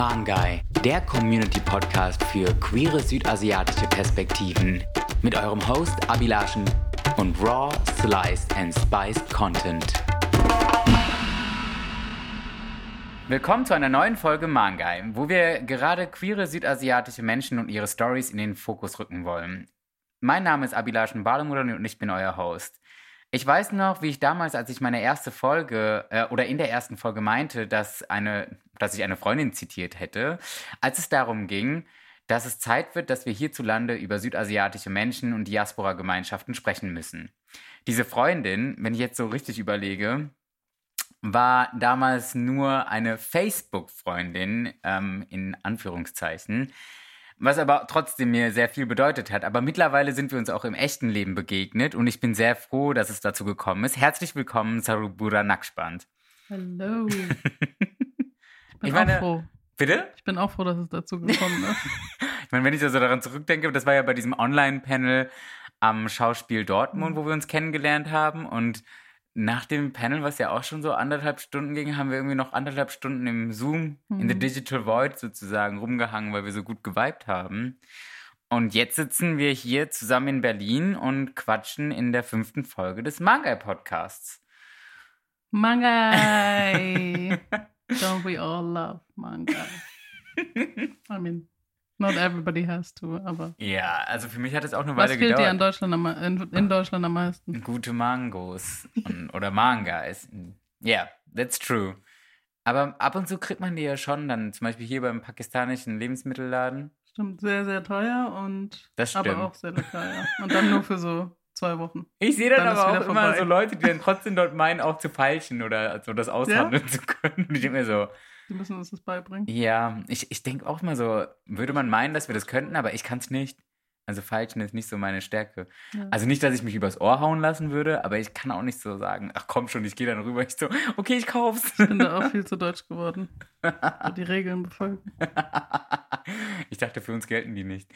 Mangai, der Community-Podcast für queere südasiatische Perspektiven. Mit eurem Host Abilaschen und raw, sliced and spiced Content. Willkommen zu einer neuen Folge Mangai, wo wir gerade queere südasiatische Menschen und ihre Stories in den Fokus rücken wollen. Mein Name ist Abilaschen Balamudani und ich bin euer Host. Ich weiß noch, wie ich damals, als ich meine erste Folge äh, oder in der ersten Folge meinte, dass eine, dass ich eine Freundin zitiert hätte, als es darum ging, dass es Zeit wird, dass wir hierzulande über südasiatische Menschen und Diaspora-Gemeinschaften sprechen müssen. Diese Freundin, wenn ich jetzt so richtig überlege, war damals nur eine Facebook-Freundin, ähm, in Anführungszeichen, was aber trotzdem mir sehr viel bedeutet hat. Aber mittlerweile sind wir uns auch im echten Leben begegnet und ich bin sehr froh, dass es dazu gekommen ist. Herzlich willkommen, Sarubura Nakspand. Hallo. Ich bin meine- auch froh. Bitte? Ich bin auch froh, dass es dazu gekommen ist. Ich meine, wenn ich da so daran zurückdenke, das war ja bei diesem Online-Panel am Schauspiel Dortmund, wo wir uns kennengelernt haben. Und nach dem Panel, was ja auch schon so anderthalb Stunden ging, haben wir irgendwie noch anderthalb Stunden im Zoom, in the Mhm. Digital Void sozusagen, rumgehangen, weil wir so gut geweibt haben. Und jetzt sitzen wir hier zusammen in Berlin und quatschen in der fünften Folge des Mangai-Podcasts. Mangai. Don't we all love Mangai? I mean, not everybody has to, aber. Ja, also für mich hat es auch eine Was Weile fehlt dir gedauert. in Deutschland am, in, in Deutschland am meisten? gute Mangos und, oder Mangas. Ja, that's true. Aber ab und zu kriegt man die ja schon dann, zum Beispiel hier beim pakistanischen Lebensmittelladen. Stimmt, sehr, sehr teuer und Das stimmt. aber auch sehr lecker, ja. Und dann nur für so zwei Wochen. Ich sehe dann, Dann aber auch immer vorbei. so Leute, die dann trotzdem dort meinen, auch zu feilschen oder so das aushandeln zu können. Und ich denke mir so, Die müssen uns das beibringen. ja, ich, ich denke auch immer so, würde man meinen, dass wir das könnten, aber ich kann es nicht. Also feilschen ist nicht so meine Stärke. Ja. Also nicht, dass ich mich übers Ohr hauen lassen würde, aber ich kann auch nicht so sagen, ach komm schon, ich gehe dann rüber. Ich so, okay, ich kauf's. Ich bin da auch viel zu deutsch geworden. Die Regeln befolgen. ich dachte, für uns gelten die nicht.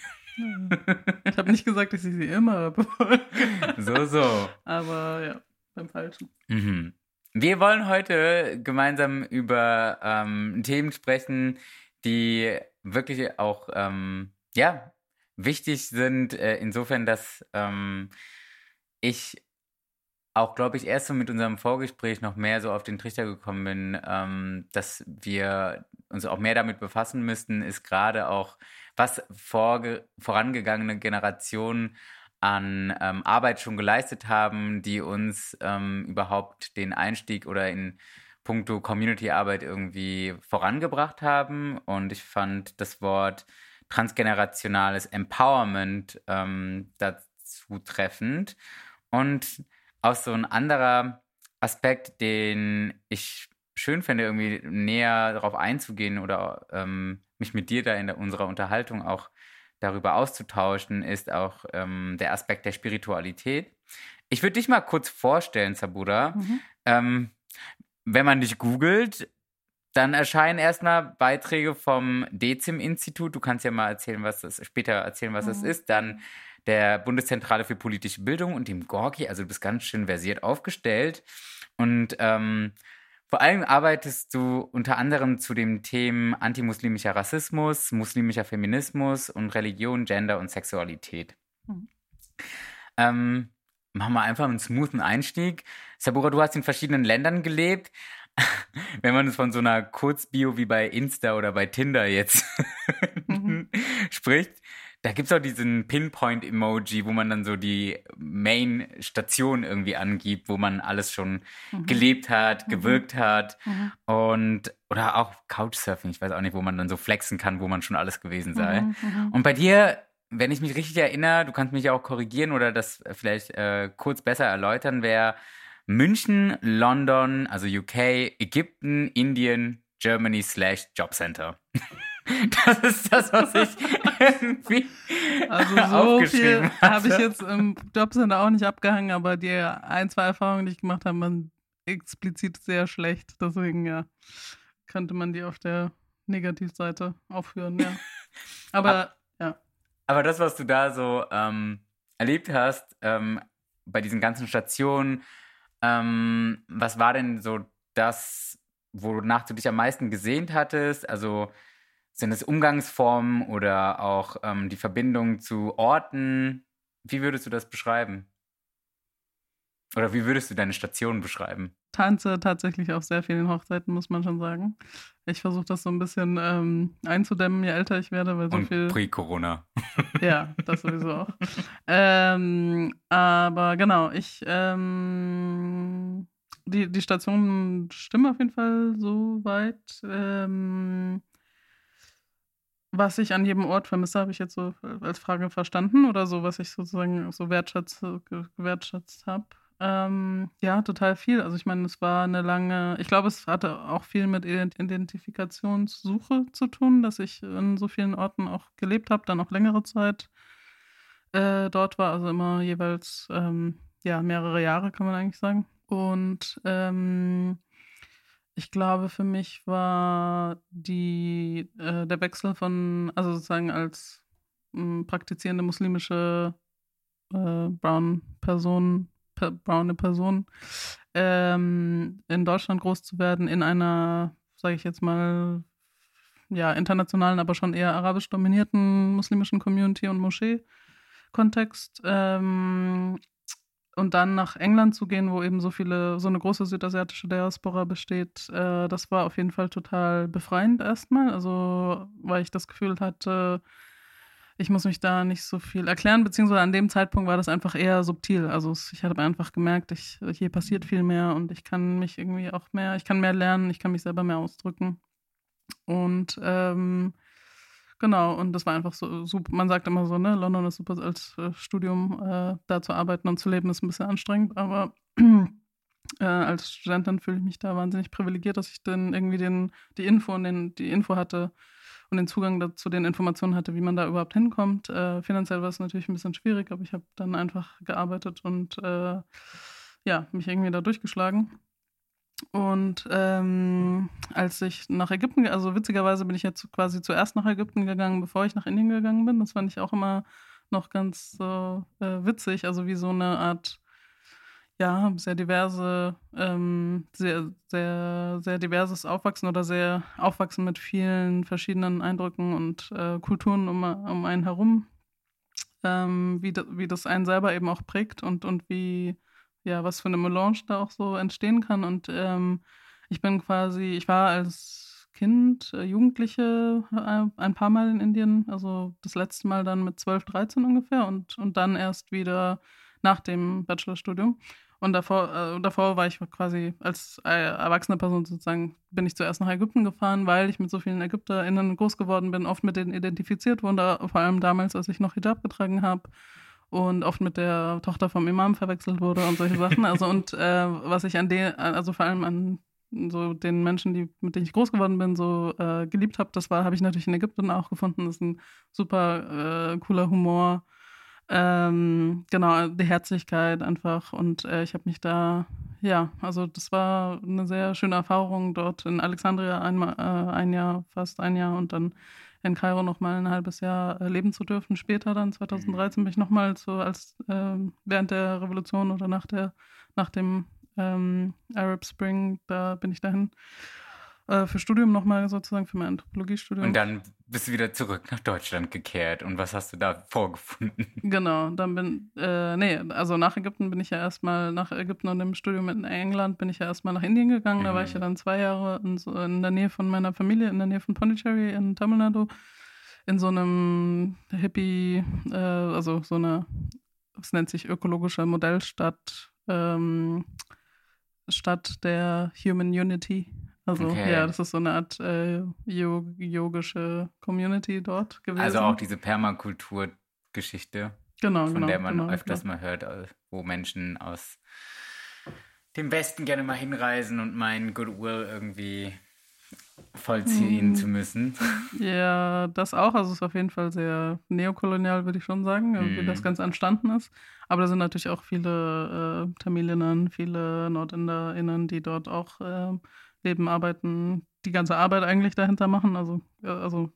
Ich habe nicht gesagt, dass ich sie immer befolge. So, so. Aber ja, beim Falschen. Mhm. Wir wollen heute gemeinsam über ähm, Themen sprechen, die wirklich auch, ähm, ja, wichtig sind, äh, insofern, dass ähm, ich auch, glaube ich, erst so mit unserem Vorgespräch noch mehr so auf den Trichter gekommen bin, ähm, dass wir uns auch mehr damit befassen müssten, ist gerade auch, was vorangegangene Generationen an ähm, Arbeit schon geleistet haben, die uns ähm, überhaupt den Einstieg oder in puncto Community-Arbeit irgendwie vorangebracht haben. Und ich fand das Wort transgenerationales Empowerment ähm, dazu treffend. Und auch so ein anderer Aspekt, den ich schön finde, irgendwie näher darauf einzugehen oder ähm, mich mit dir da in der, unserer Unterhaltung auch darüber auszutauschen, ist auch ähm, der Aspekt der Spiritualität. Ich würde dich mal kurz vorstellen, Sabura. Mhm. Ähm, wenn man dich googelt, dann erscheinen erstmal Beiträge vom Dezim-Institut. Du kannst ja mal erzählen, was das später erzählen, was das Mhm. ist. Dann der Bundeszentrale für politische Bildung und dem Gorki. Also du bist ganz schön versiert aufgestellt. Und ähm, vor allem arbeitest du unter anderem zu den Themen antimuslimischer Rassismus, muslimischer Feminismus und Religion, Gender und Sexualität. Mhm. Ähm, machen wir einfach einen smoothen Einstieg. Sabura, du hast in verschiedenen Ländern gelebt. Wenn man es von so einer Kurzbio wie bei Insta oder bei Tinder jetzt Mhm. spricht, da gibt es auch diesen Pinpoint-Emoji, wo man dann so die Main-Station irgendwie angibt, wo man alles schon Mhm. gelebt hat, Mhm. gewirkt hat Mhm. und oder auch Couchsurfing, ich weiß auch nicht, wo man dann so flexen kann, wo man schon alles gewesen sei. Mhm. Mhm. Und bei dir, wenn ich mich richtig erinnere, du kannst mich auch korrigieren oder das vielleicht äh, kurz besser erläutern, wäre München, London, also UK, Ägypten, Indien, Germany slash Jobcenter. Das ist das, was ich irgendwie Also so viel habe ich jetzt im Jobcenter auch nicht abgehangen, aber die ein, zwei Erfahrungen, die ich gemacht habe, waren explizit sehr schlecht. Deswegen ja, könnte man die auf der Negativseite aufführen, ja. Aber ja. Aber das, was du da so ähm, erlebt hast, ähm, bei diesen ganzen Stationen, ähm, was war denn so das, wonach du dich am meisten gesehnt hattest? Also sind es Umgangsformen oder auch ähm, die Verbindung zu Orten? Wie würdest du das beschreiben? Oder wie würdest du deine Station beschreiben? Tanze tatsächlich auf sehr vielen Hochzeiten, muss man schon sagen. Ich versuche das so ein bisschen ähm, einzudämmen, je älter ich werde, weil so Und viel. Pre-Corona. Ja, das sowieso auch. ähm, aber genau, ich ähm, die, die Stationen stimmen auf jeden Fall so weit. Was ich an jedem Ort vermisse, habe ich jetzt so als Frage verstanden oder so, was ich sozusagen so wertschätzt, gewertschätzt habe. Ähm, ja, total viel. Also ich meine, es war eine lange, ich glaube, es hatte auch viel mit Identifikationssuche zu tun, dass ich in so vielen Orten auch gelebt habe, dann auch längere Zeit äh, dort war, also immer jeweils ähm, ja mehrere Jahre, kann man eigentlich sagen. Und ähm, ich glaube, für mich war die, äh, der Wechsel von, also sozusagen als mh, praktizierende muslimische äh, Brown-Person per braune Person ähm, in Deutschland groß zu werden, in einer, sage ich jetzt mal, ja, internationalen, aber schon eher arabisch dominierten muslimischen Community und Moschee-Kontext. Ähm, und dann nach England zu gehen, wo eben so viele, so eine große südasiatische Diaspora besteht, äh, das war auf jeden Fall total befreiend erstmal. Also, weil ich das Gefühl hatte, ich muss mich da nicht so viel erklären, beziehungsweise an dem Zeitpunkt war das einfach eher subtil. Also ich habe einfach gemerkt, ich, hier passiert viel mehr und ich kann mich irgendwie auch mehr, ich kann mehr lernen, ich kann mich selber mehr ausdrücken. Und ähm, genau, und das war einfach so super. Man sagt immer so, ne, London ist super als äh, Studium, äh, da zu arbeiten und zu leben, ist ein bisschen anstrengend, aber äh, als Studentin fühle ich mich da wahnsinnig privilegiert, dass ich dann irgendwie den, die Info und den, die Info hatte, und den Zugang zu den Informationen hatte, wie man da überhaupt hinkommt. Äh, finanziell war es natürlich ein bisschen schwierig, aber ich habe dann einfach gearbeitet und äh, ja, mich irgendwie da durchgeschlagen. Und ähm, als ich nach Ägypten, also witzigerweise bin ich jetzt quasi zuerst nach Ägypten gegangen, bevor ich nach Indien gegangen bin. Das fand ich auch immer noch ganz so äh, witzig, also wie so eine Art ja, sehr diverse, ähm, sehr, sehr, sehr diverses Aufwachsen oder sehr Aufwachsen mit vielen verschiedenen Eindrücken und äh, Kulturen um, um einen herum, ähm, wie, wie das einen selber eben auch prägt und, und wie, ja, was für eine Melange da auch so entstehen kann. Und ähm, ich bin quasi, ich war als Kind, äh, Jugendliche äh, ein paar Mal in Indien, also das letzte Mal dann mit 12, 13 ungefähr und, und dann erst wieder nach dem Bachelorstudium. Und davor, äh, davor war ich quasi als äh, erwachsene Person sozusagen, bin ich zuerst nach Ägypten gefahren, weil ich mit so vielen ÄgypterInnen groß geworden bin, oft mit denen identifiziert wurde, vor allem damals, als ich noch Hijab getragen habe und oft mit der Tochter vom Imam verwechselt wurde und solche Sachen. Also und äh, was ich an den, also vor allem an so den Menschen, die, mit denen ich groß geworden bin, so äh, geliebt habe, das war, habe ich natürlich in Ägypten auch gefunden. Das ist ein super äh, cooler Humor ähm, genau, die Herzlichkeit einfach. Und äh, ich habe mich da, ja, also das war eine sehr schöne Erfahrung dort in Alexandria einmal, äh, ein Jahr, fast ein Jahr und dann in Kairo nochmal ein halbes Jahr äh, leben zu dürfen. Später dann, 2013, bin ich nochmal so als äh, während der Revolution oder nach der, nach dem ähm, Arab Spring, da bin ich dahin äh, für Studium nochmal sozusagen, für mein Anthropologiestudium. Und dann bist du wieder zurück nach Deutschland gekehrt. Und was hast du da vorgefunden? Genau, dann bin, äh, nee, also nach Ägypten bin ich ja erstmal, nach Ägypten und dem Studium in England bin ich ja erstmal nach Indien gegangen. Mhm. Da war ich ja mhm. dann zwei Jahre in, so, in der Nähe von meiner Familie, in der Nähe von Pondicherry in Tamil Nadu. In so einem Hippie, äh, also so eine, es nennt sich ökologische Modellstadt, ähm, Stadt der Human Unity. Also okay. ja, das ist so eine Art äh, yogische Community dort gewesen. Also auch diese Permakultur-Geschichte, genau, von genau, der man genau, öfters genau. mal hört, äh, wo Menschen aus dem Westen gerne mal hinreisen und meinen, Goodwill irgendwie vollziehen mm. zu müssen. Ja, das auch. Also es ist auf jeden Fall sehr neokolonial, würde ich schon sagen, mm. wie das mhm. Ganze entstanden ist. Aber da sind natürlich auch viele äh, Tamilinnen, viele NordinderInnen, die dort auch äh, leben, arbeiten, die ganze Arbeit eigentlich dahinter machen, also, also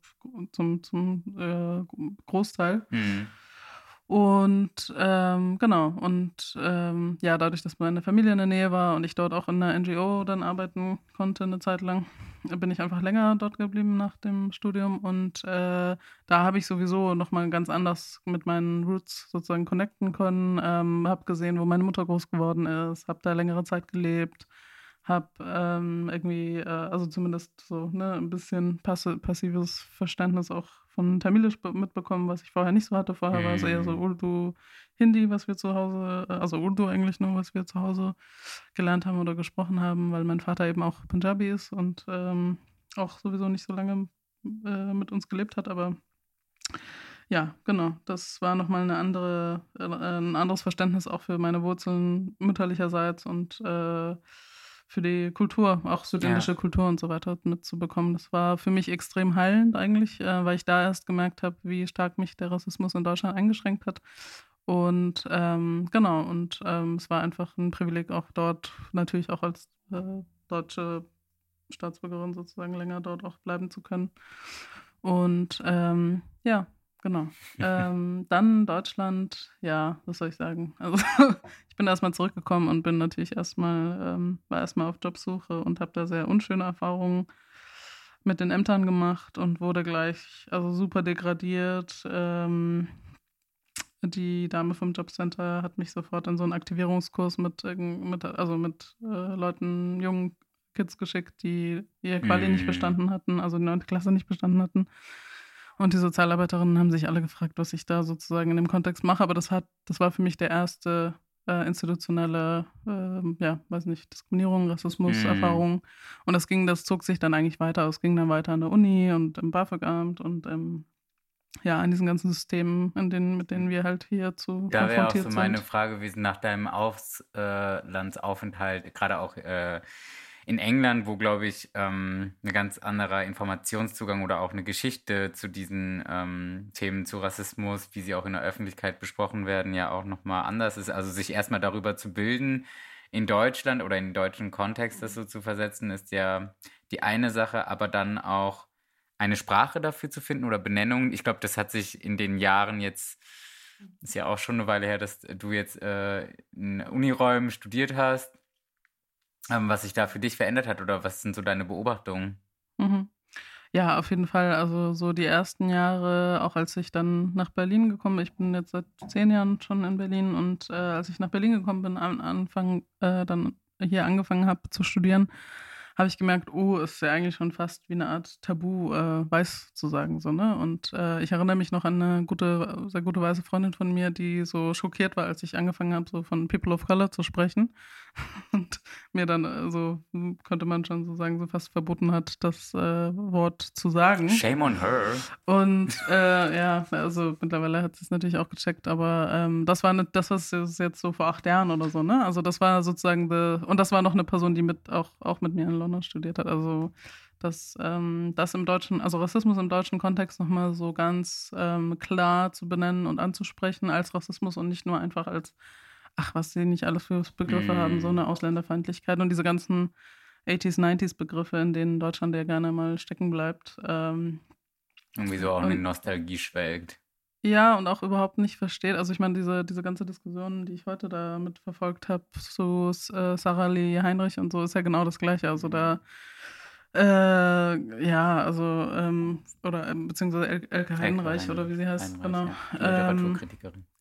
zum, zum äh, Großteil. Mhm. Und ähm, genau, und ähm, ja, dadurch, dass meine Familie in der Nähe war und ich dort auch in einer NGO dann arbeiten konnte eine Zeit lang, bin ich einfach länger dort geblieben nach dem Studium und äh, da habe ich sowieso nochmal ganz anders mit meinen Roots sozusagen connecten können. Ähm, habe gesehen, wo meine Mutter groß geworden ist, habe da längere Zeit gelebt, habe ähm, irgendwie, äh, also zumindest so ne, ein bisschen passi passives Verständnis auch von Tamilisch mitbekommen, was ich vorher nicht so hatte. Vorher war es eher so mhm. Urdu, Hindi, was wir zu Hause, äh, also Urdu eigentlich nur, was wir zu Hause gelernt haben oder gesprochen haben, weil mein Vater eben auch Punjabi ist und ähm, auch sowieso nicht so lange äh, mit uns gelebt hat, aber ja, genau. Das war nochmal eine andere, äh, ein anderes Verständnis auch für meine Wurzeln mütterlicherseits und äh, für die Kultur, auch südindische ja. Kultur und so weiter mitzubekommen. Das war für mich extrem heilend eigentlich, äh, weil ich da erst gemerkt habe, wie stark mich der Rassismus in Deutschland eingeschränkt hat. Und ähm, genau, und ähm, es war einfach ein Privileg, auch dort natürlich auch als äh, deutsche Staatsbürgerin sozusagen länger dort auch bleiben zu können. Und ähm, ja, Genau. ähm, dann Deutschland, ja, was soll ich sagen? Also ich bin erstmal zurückgekommen und bin natürlich erstmal, ähm, war erstmal auf Jobsuche und habe da sehr unschöne Erfahrungen mit den Ämtern gemacht und wurde gleich, also super degradiert. Ähm, die Dame vom Jobcenter hat mich sofort in so einen Aktivierungskurs mit, mit also mit äh, Leuten, jungen Kids geschickt, die ihr Quali mm. nicht bestanden hatten, also die 9. Klasse nicht bestanden hatten. Und die Sozialarbeiterinnen haben sich alle gefragt, was ich da sozusagen in dem Kontext mache. Aber das hat, das war für mich der erste äh, institutionelle, äh, ja, weiß nicht, Diskriminierung, Rassismus, mhm. Erfahrung. Und das ging, das zog sich dann eigentlich weiter. Es ging dann weiter an der Uni und im BAföG-Amt und ähm, ja, an diesen ganzen Systemen, in denen, mit denen wir halt hier zu da konfrontiert sind. Da wäre auch so meine Frage gewesen nach deinem Auslandsaufenthalt, gerade auch äh, in England, wo, glaube ich, ähm, ein ganz anderer Informationszugang oder auch eine Geschichte zu diesen ähm, Themen zu Rassismus, wie sie auch in der Öffentlichkeit besprochen werden, ja auch nochmal anders ist. Also sich erstmal darüber zu bilden, in Deutschland oder in den deutschen Kontext das so zu versetzen, ist ja die eine Sache, aber dann auch eine Sprache dafür zu finden oder Benennung. Ich glaube, das hat sich in den Jahren jetzt, ist ja auch schon eine Weile her, dass du jetzt äh, in Uniräumen studiert hast was sich da für dich verändert hat oder was sind so deine Beobachtungen? Mhm. Ja, auf jeden Fall. Also so die ersten Jahre, auch als ich dann nach Berlin gekommen bin, ich bin jetzt seit zehn Jahren schon in Berlin und äh, als ich nach Berlin gekommen bin, am Anfang äh, dann hier angefangen habe zu studieren, habe ich gemerkt, oh, ist ja eigentlich schon fast wie eine Art Tabu, äh, weiß zu sagen. So, ne? Und äh, ich erinnere mich noch an eine gute, sehr gute weiße Freundin von mir, die so schockiert war, als ich angefangen habe, so von People of Color zu sprechen. Und mir dann äh, so, könnte man schon so sagen, so fast verboten hat, das äh, Wort zu sagen. Shame on her. Und äh, ja, also mittlerweile hat sie es natürlich auch gecheckt, aber ähm, das war nicht, das was jetzt so vor acht Jahren oder so, ne? Also das war sozusagen, the, und das war noch eine Person, die mit auch, auch mit mir in London London studiert hat. Also dass ähm, das im deutschen, also Rassismus im deutschen Kontext nochmal so ganz ähm, klar zu benennen und anzusprechen als Rassismus und nicht nur einfach als, ach, was sie nicht alles für Begriffe mm. haben, so eine Ausländerfeindlichkeit und diese ganzen 80s, 90s Begriffe, in denen Deutschland ja gerne mal stecken bleibt. Ähm, Irgendwie so auch eine Nostalgie schwelgt. Ja, und auch überhaupt nicht versteht. Also ich meine, diese, diese ganze Diskussion, die ich heute damit verfolgt habe, zu äh, Sarah Lee Heinrich und so, ist ja genau das Gleiche. Also da, äh, ja, also, ähm, oder äh, beziehungsweise Elke Heinrich, Heinrich, oder wie sie heißt, Heinrich, genau. Ja. Ähm,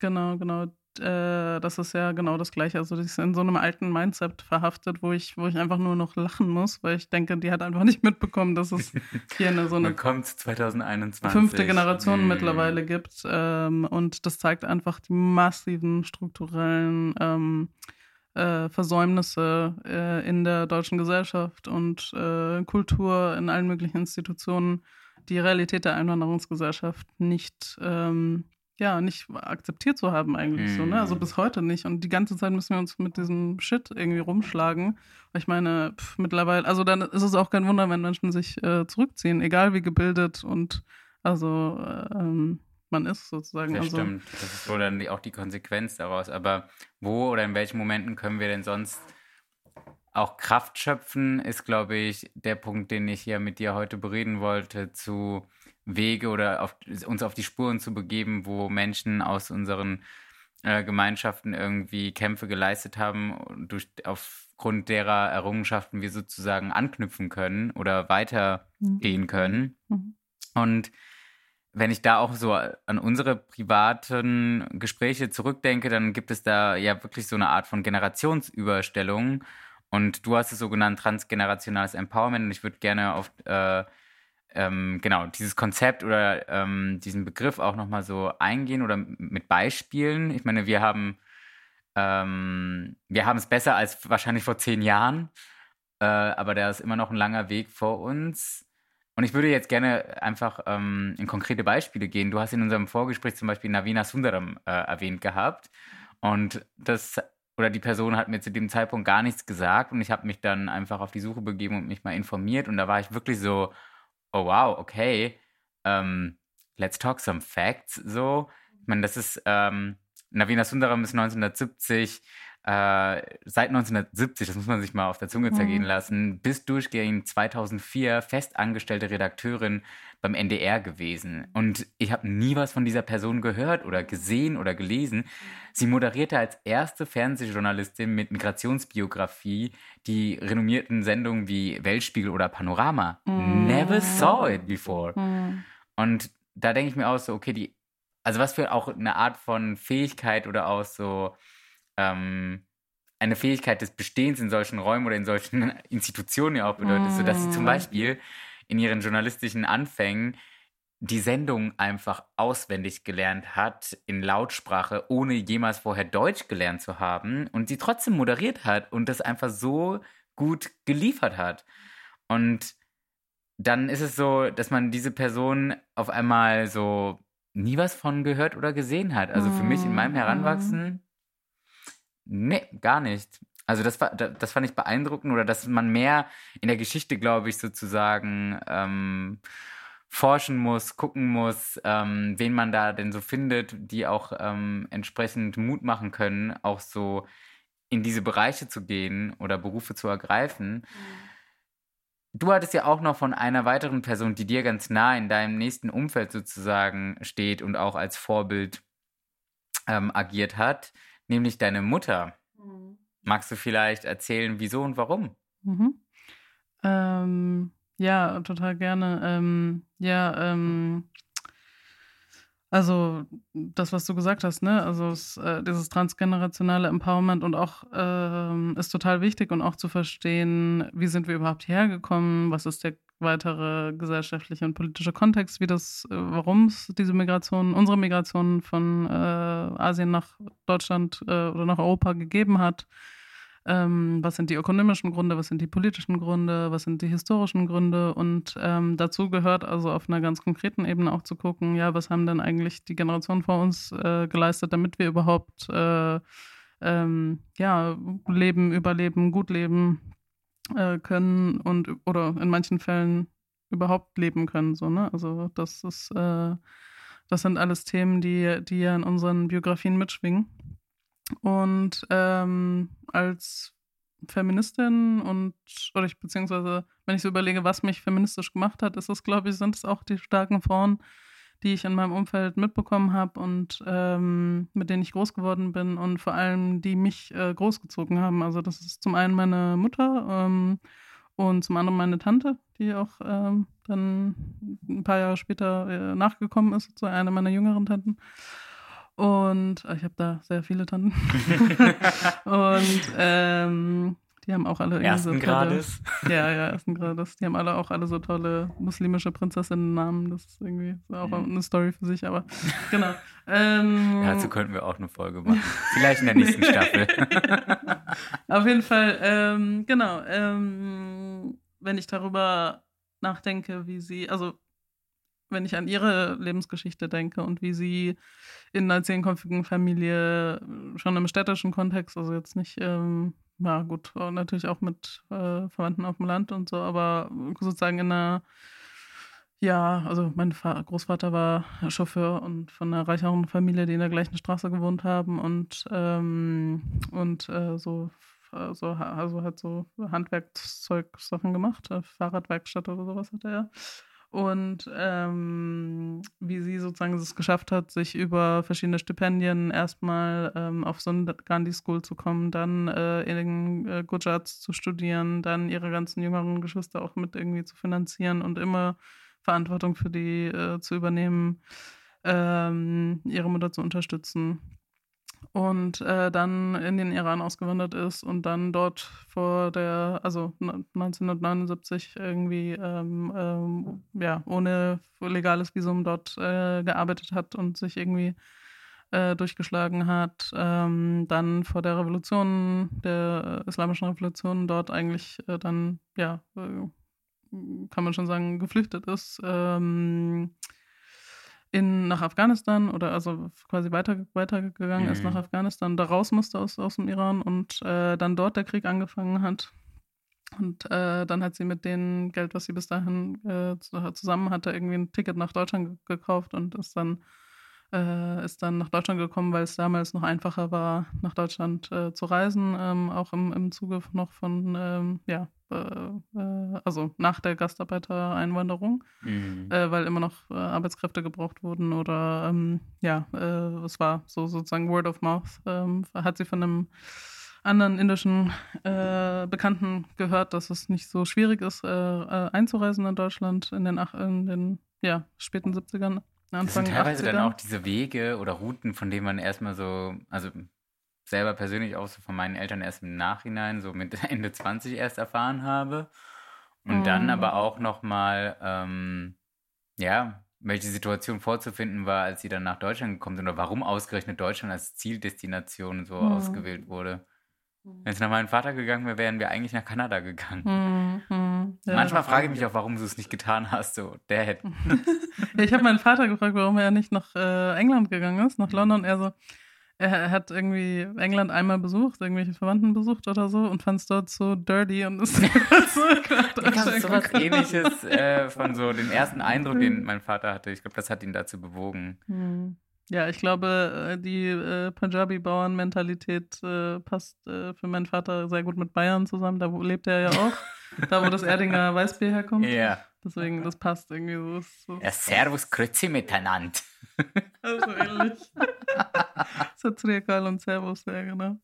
genau, genau äh, das ist ja genau das Gleiche. Also, die ist in so einem alten Mindset verhaftet, wo ich, wo ich einfach nur noch lachen muss, weil ich denke, die hat einfach nicht mitbekommen, dass es hier eine so eine kommt 2021. fünfte Generation mm. mittlerweile gibt. Ähm, und das zeigt einfach die massiven strukturellen ähm, äh, Versäumnisse äh, in der deutschen Gesellschaft und äh, Kultur in allen möglichen Institutionen, die Realität der Einwanderungsgesellschaft nicht ähm, ja, nicht akzeptiert zu haben eigentlich mhm. so, ne? Also mhm. bis heute nicht. Und die ganze Zeit müssen wir uns mit diesem Shit irgendwie rumschlagen. Ich meine, pff, mittlerweile, also dann ist es auch kein Wunder, wenn Menschen sich äh, zurückziehen, egal wie gebildet und also ähm, man ist sozusagen. Das also, stimmt. Das ist wohl dann auch die Konsequenz daraus. Aber wo oder in welchen Momenten können wir denn sonst auch Kraft schöpfen, ist, glaube ich, der Punkt, den ich ja mit dir heute bereden wollte, zu Wege oder auf, uns auf die Spuren zu begeben, wo Menschen aus unseren äh, Gemeinschaften irgendwie Kämpfe geleistet haben, durch, aufgrund derer Errungenschaften wir sozusagen anknüpfen können oder weitergehen mhm. können. Mhm. Und wenn ich da auch so an unsere privaten Gespräche zurückdenke, dann gibt es da ja wirklich so eine Art von Generationsüberstellung. Und du hast es so genannt, transgenerationales Empowerment. Und ich würde gerne auf äh, ähm, genau dieses Konzept oder ähm, diesen Begriff auch nochmal so eingehen oder mit Beispielen. Ich meine, wir haben ähm, wir haben es besser als wahrscheinlich vor zehn Jahren, äh, aber da ist immer noch ein langer Weg vor uns. Und ich würde jetzt gerne einfach ähm, in konkrete Beispiele gehen. Du hast in unserem Vorgespräch zum Beispiel Navina Sundaram äh, erwähnt gehabt. Und das, oder die Person hat mir zu dem Zeitpunkt gar nichts gesagt. Und ich habe mich dann einfach auf die Suche begeben und mich mal informiert. Und da war ich wirklich so, oh wow, okay, ähm, let's talk some facts. So, ich meine, das ist, ähm, Navina Sundaram ist 1970 äh, seit 1970, das muss man sich mal auf der Zunge zergehen mhm. lassen, bis durchgehend 2004 festangestellte Redakteurin beim NDR gewesen. Und ich habe nie was von dieser Person gehört oder gesehen oder gelesen. Sie moderierte als erste Fernsehjournalistin mit Migrationsbiografie die renommierten Sendungen wie Weltspiegel oder Panorama. Mhm. Never saw it before. Mhm. Und da denke ich mir auch so, okay, die, also was für auch eine Art von Fähigkeit oder auch so ähm, eine Fähigkeit des Bestehens in solchen Räumen oder in solchen Institutionen ja auch bedeutet, mm. sodass sie zum mm. Beispiel in ihren journalistischen Anfängen die Sendung einfach auswendig gelernt hat in Lautsprache, ohne jemals vorher Deutsch gelernt zu haben und sie trotzdem moderiert hat und das einfach so gut geliefert hat. Und dann ist es so, dass man diese Person auf einmal so nie was von gehört oder gesehen hat. Also für mich in meinem mm. Heranwachsen Nee, gar nicht. Also das, war, das fand ich beeindruckend oder dass man mehr in der Geschichte, glaube ich, sozusagen ähm, forschen muss, gucken muss, ähm, wen man da denn so findet, die auch ähm, entsprechend Mut machen können, auch so in diese Bereiche zu gehen oder Berufe zu ergreifen. Mhm. Du hattest ja auch noch von einer weiteren Person, die dir ganz nah in deinem nächsten Umfeld sozusagen steht und auch als Vorbild ähm, agiert hat nämlich deine Mutter. Mhm. Magst du vielleicht erzählen, wieso und warum? Mhm. Ähm, ja, total gerne. Ähm, ja, ähm, also das, was du gesagt hast, ne? Also es, äh, dieses transgenerationale Empowerment und auch äh, ist total wichtig und auch zu verstehen, wie sind wir überhaupt hergekommen, was ist der weitere gesellschaftliche und politische Kontext, wie das, äh, warum es diese Migration, unsere Migration von äh, Asien nach Deutschland äh, oder nach Europa gegeben hat. Ähm, was sind die ökonomischen Gründe, was sind die politischen Gründe, was sind die historischen Gründe und ähm, dazu gehört also auf einer ganz konkreten Ebene auch zu gucken, ja, was haben denn eigentlich die Generationen vor uns äh, geleistet, damit wir überhaupt äh, ähm, ja, leben, überleben, gut leben, äh, können und oder in manchen Fällen überhaupt leben können. So, ne? Also das ist, äh, das sind alles Themen, die, die ja in unseren Biografien mitschwingen. Und ähm, als Feministin und, oder ich, beziehungsweise, wenn ich so überlege, was mich feministisch gemacht hat, ist es, glaube ich, sind es auch die starken Frauen, die ich in meinem Umfeld mitbekommen habe und ähm, mit denen ich groß geworden bin und vor allem die mich äh, großgezogen haben. Also das ist zum einen meine Mutter ähm, und zum anderen meine Tante, die auch ähm, dann ein paar Jahre später äh, nachgekommen ist, so eine meiner jüngeren Tanten. Und äh, ich habe da sehr viele Tanten. und ähm, die haben auch alle ersten so Grades. Ja, ja, ersten Grades. Die haben alle auch alle so tolle muslimische Prinzessinnen-Namen. Das ist irgendwie auch mhm. eine Story für sich, aber genau. Ähm, Dazu könnten wir auch eine Folge machen. Vielleicht in der nächsten Staffel. Auf jeden Fall, ähm, genau. Ähm, wenn ich darüber nachdenke, wie sie, also wenn ich an ihre Lebensgeschichte denke und wie sie in einer zehnköpfigen Familie schon im städtischen Kontext, also jetzt nicht ähm, ja, gut, natürlich auch mit äh, Verwandten auf dem Land und so, aber sozusagen in einer, ja, also mein Fa Großvater war Chauffeur und von einer reicheren Familie, die in der gleichen Straße gewohnt haben und, ähm, und äh, so, so, also hat so Handwerkszeug-Sachen gemacht, äh, Fahrradwerkstatt oder sowas hat er ja. Und ähm, wie sie sozusagen es geschafft hat, sich über verschiedene Stipendien erstmal ähm, auf so eine Gandhi School zu kommen, dann äh, in äh, Gujarat zu studieren, dann ihre ganzen jüngeren Geschwister auch mit irgendwie zu finanzieren und immer Verantwortung für die äh, zu übernehmen, ähm, ihre Mutter zu unterstützen und äh, dann in den Iran ausgewandert ist und dann dort vor der, also 1979 irgendwie ähm, ähm, ja, ohne legales Visum dort äh, gearbeitet hat und sich irgendwie äh, durchgeschlagen hat, ähm, dann vor der Revolution, der islamischen Revolution dort eigentlich äh, dann, ja, äh, kann man schon sagen, geflüchtet ist. Ähm, in, nach Afghanistan oder also quasi weiter, weitergegangen mhm. ist nach. Afghanistan, da raus musste aus, aus dem Iran und äh, dann dort der Krieg angefangen hat. Und äh, dann hat sie mit dem Geld, was sie bis dahin äh, zusammen hatte, irgendwie ein Ticket nach Deutschland gekauft und ist dann äh, ist dann nach Deutschland gekommen, weil es damals noch einfacher war, nach Deutschland äh, zu reisen, ähm, auch im, im Zuge noch von, ähm, ja, also nach der Gastarbeitereinwanderung, mhm. Äh, weil immer noch äh, Arbeitskräfte gebraucht wurden oder, ähm, ja, es war so sozusagen Word of Mouth, ähm, hat sie von einem anderen indischen Bekannten gehört, dass es nicht so schwierig ist, einzureisen in Deutschland in den, in den ja, späten 70ern. Anfang das sind teilweise 80er. dann auch diese Wege oder Routen, von denen man erstmal so, also selber persönlich auch so von meinen Eltern erst im Nachhinein, so mit Ende 20 erst erfahren habe. Und mhm. dann aber auch nochmal, ähm, ja, welche Situation vorzufinden war, als sie dann nach Deutschland gekommen sind oder warum ausgerechnet Deutschland als Zieldestination so mhm. ausgewählt wurde. Wenn es nach meinem Vater gegangen wäre, wären wir eigentlich nach Kanada gegangen. Mhm. mhm. Ja, Manchmal frage ich mich auch, warum du es nicht getan hast. So, hätte. ja, ich habe meinen Vater gefragt, warum er nicht nach äh, England gegangen ist, nach mhm. London. Er so, er hat irgendwie England einmal besucht, irgendwelche Verwandten besucht oder so und fand es dort so dirty und ist Deutschland. Ich so was ähnliches äh, von so dem ersten Eindruck, den mein Vater hatte. Ich glaube, das hat ihn dazu bewogen. Mhm. Ja, ich glaube, äh, die äh, Punjabi-Bauern-Mentalität äh, passt äh, für meinen Vater sehr gut mit Bayern zusammen. Da lebt er ja auch. da, wo das Erdinger Weißbier herkommt. Ja. Deswegen, das passt irgendwie so. so ja, Servus, Grüezi miteinander. Also ähnlich. Satriakal und Servus, ja, genau.